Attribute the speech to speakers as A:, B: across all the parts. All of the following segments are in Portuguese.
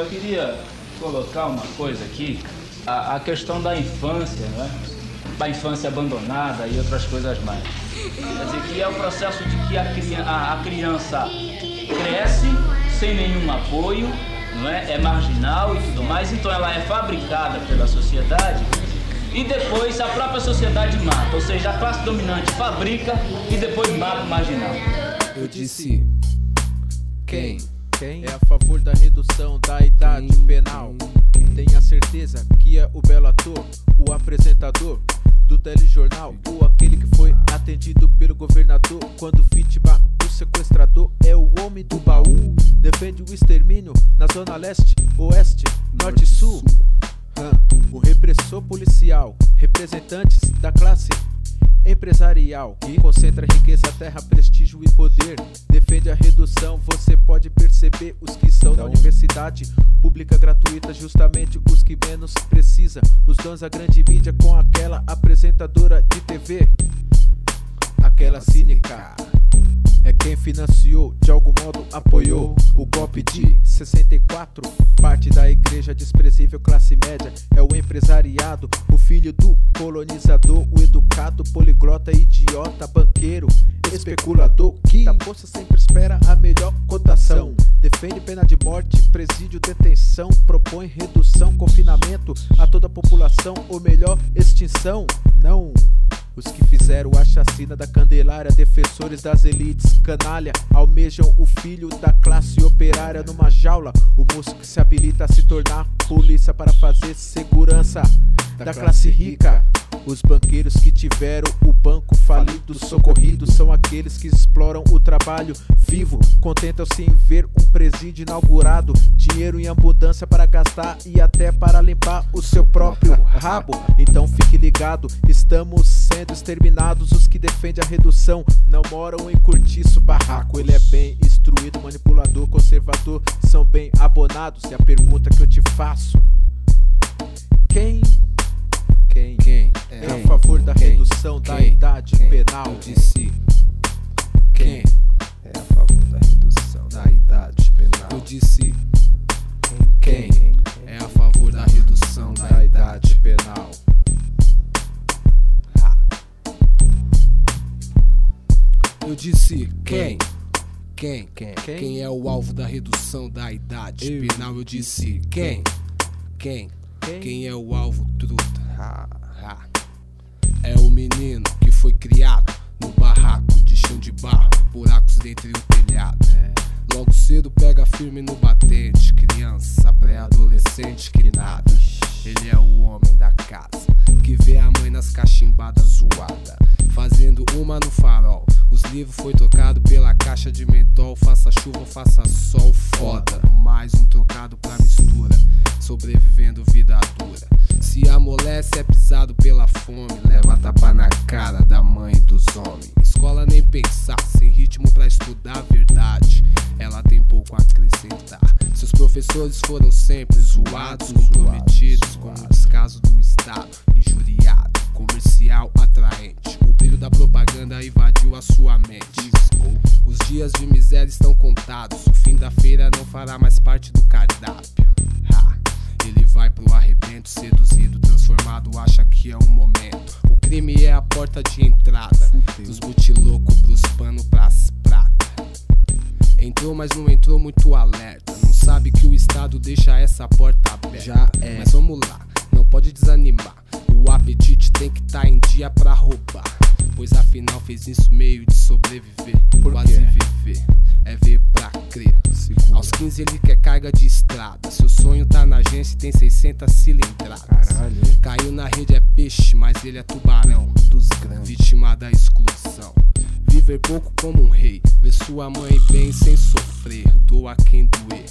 A: Eu queria colocar uma coisa aqui, a, a questão da infância, né? da infância abandonada e outras coisas mais. Quer dizer, que é o processo de que a, a, a criança cresce sem nenhum apoio, não é? é marginal e tudo mais, então ela é fabricada pela sociedade e depois a própria sociedade mata, ou seja, a classe dominante fabrica e depois mata o marginal.
B: Eu disse quem? Quem? É a favor da redução da idade quem? penal. Tenha certeza que é o belo ator, o apresentador do telejornal, ou aquele que foi atendido pelo governador quando vítima do sequestrador é o homem do baú. Defende o extermínio na zona leste, oeste, norte e sul. O repressor policial, representantes da classe empresarial que concentra riqueza, terra, prestígio e poder. Defende a redução, você pode perceber os que são da universidade pública gratuita, justamente os que menos precisa. Os donos da grande mídia com aquela apresentadora de TV, aquela cínica é quem financiou, de algum modo apoiou o golpe de 64. Parte da igreja desprezível classe média é o empresariado, o filho do colonizador, o educado, poliglota, idiota, banqueiro, especulador que da bolsa sempre espera a melhor cotação. Defende pena de morte, presídio, detenção, propõe redução, confinamento a toda a população, ou melhor, extinção. Não. Os que fizeram a chacina da Candelária, defensores das elites, canalha, almejam o filho da classe operária numa jaula. O moço que se habilita a se tornar polícia para fazer segurança da classe rica. Os banqueiros que tiveram o banco falido, socorrido, são aqueles que exploram o trabalho vivo. Contentam-se em ver um presídio inaugurado, dinheiro em abundância para gastar e até para limpar o seu próprio rabo. Então fique ligado, estamos sendo exterminados. Os que defendem a redução não moram em curtiço barraco. Ele é bem instruído, manipulador, conservador, são bem abonados. E a pergunta que eu te faço: quem quem, quem é a favor da redução da idade penal?
C: Eu disse quem é a favor da redução da idade penal?
B: Eu disse quem, é a favor da redução da idade penal?
C: Eu disse quem? Quem? Quem? Quem é o alvo da redução da idade penal? Eu disse quem? Quem? Quem é o alvo truta? É o menino que foi criado no barraco de chão de barro, buracos dentro do telhado. Logo cedo pega firme no batente, criança, pré-adolescente que nada. Ele é o homem da casa que vê a mãe nas cachimbadas zoada, fazendo uma no farol. Os livros foi tocado pela caixa de mentol, faça chuva, faça sol, foda. Mais um trocado pra mistura, sobrevivendo vida dura. Amolece é pisado pela fome, leva tapa na cara da mãe dos homens. Escola nem pensar, sem ritmo pra estudar a verdade. Ela tem pouco a acrescentar. Seus professores foram sempre zoados, comprometidos com o descaso do Estado, injuriado, comercial atraente. O brilho da propaganda invadiu a sua mente. Os dias de miséria estão contados. O fim da feira não fará mais parte do cardápio. Vai pro arrebento, seduzido, transformado, acha que é o momento. O crime é a porta de entrada. Fudeu. Dos butilocos pros pano pras prata. Entrou, mas não entrou muito alerta. Não sabe que o Estado deixa essa porta aberta. Já é. Mas vamos lá, não pode desanimar. Apetite tem que estar tá em dia pra roubar. Pois afinal fez isso meio de sobreviver, Por quase quê? viver. É ver pra crer. Segura. Aos 15 ele quer carga de estrada. Seu sonho tá na agência e tem 600 cilindradas. Caralho. Caiu na rede é peixe, mas ele é tubarão. Dos grandes. Vítima da exclusão. Viver pouco como um rei. Ver sua mãe bem sem sofrer. Doa quem doer.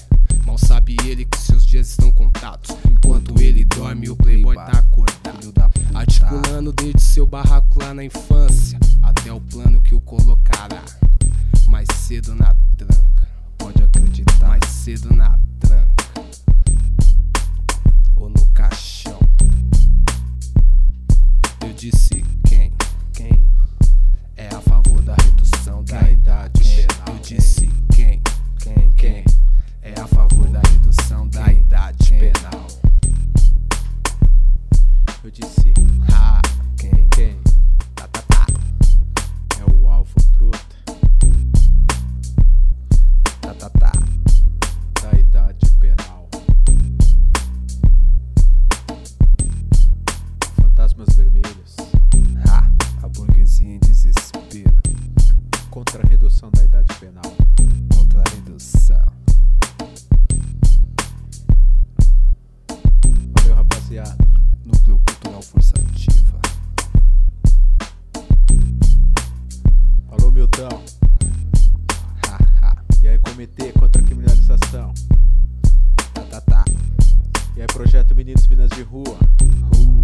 C: Mal sabe ele que seus dias estão contados. Enquanto ele dorme, o playboy tá acordado. Articulando desde seu barraco lá na infância. Até o plano que o colocará. Mais cedo na tranca. Pode acreditar. Mais cedo na tranca. armas vermelhas. Ha! A burguesia em desespero. Contra a redução da idade
B: penal.
C: Contra a redução.
B: Valeu, rapaziada.
C: Núcleo Cultural Força Ativa.
B: Alô, Milton.
C: Ha, ha.
B: E aí, comitê contra a criminalização.
C: Tá, tá, tá.
B: E aí, projeto Meninos Minas de Rua.
C: Rua.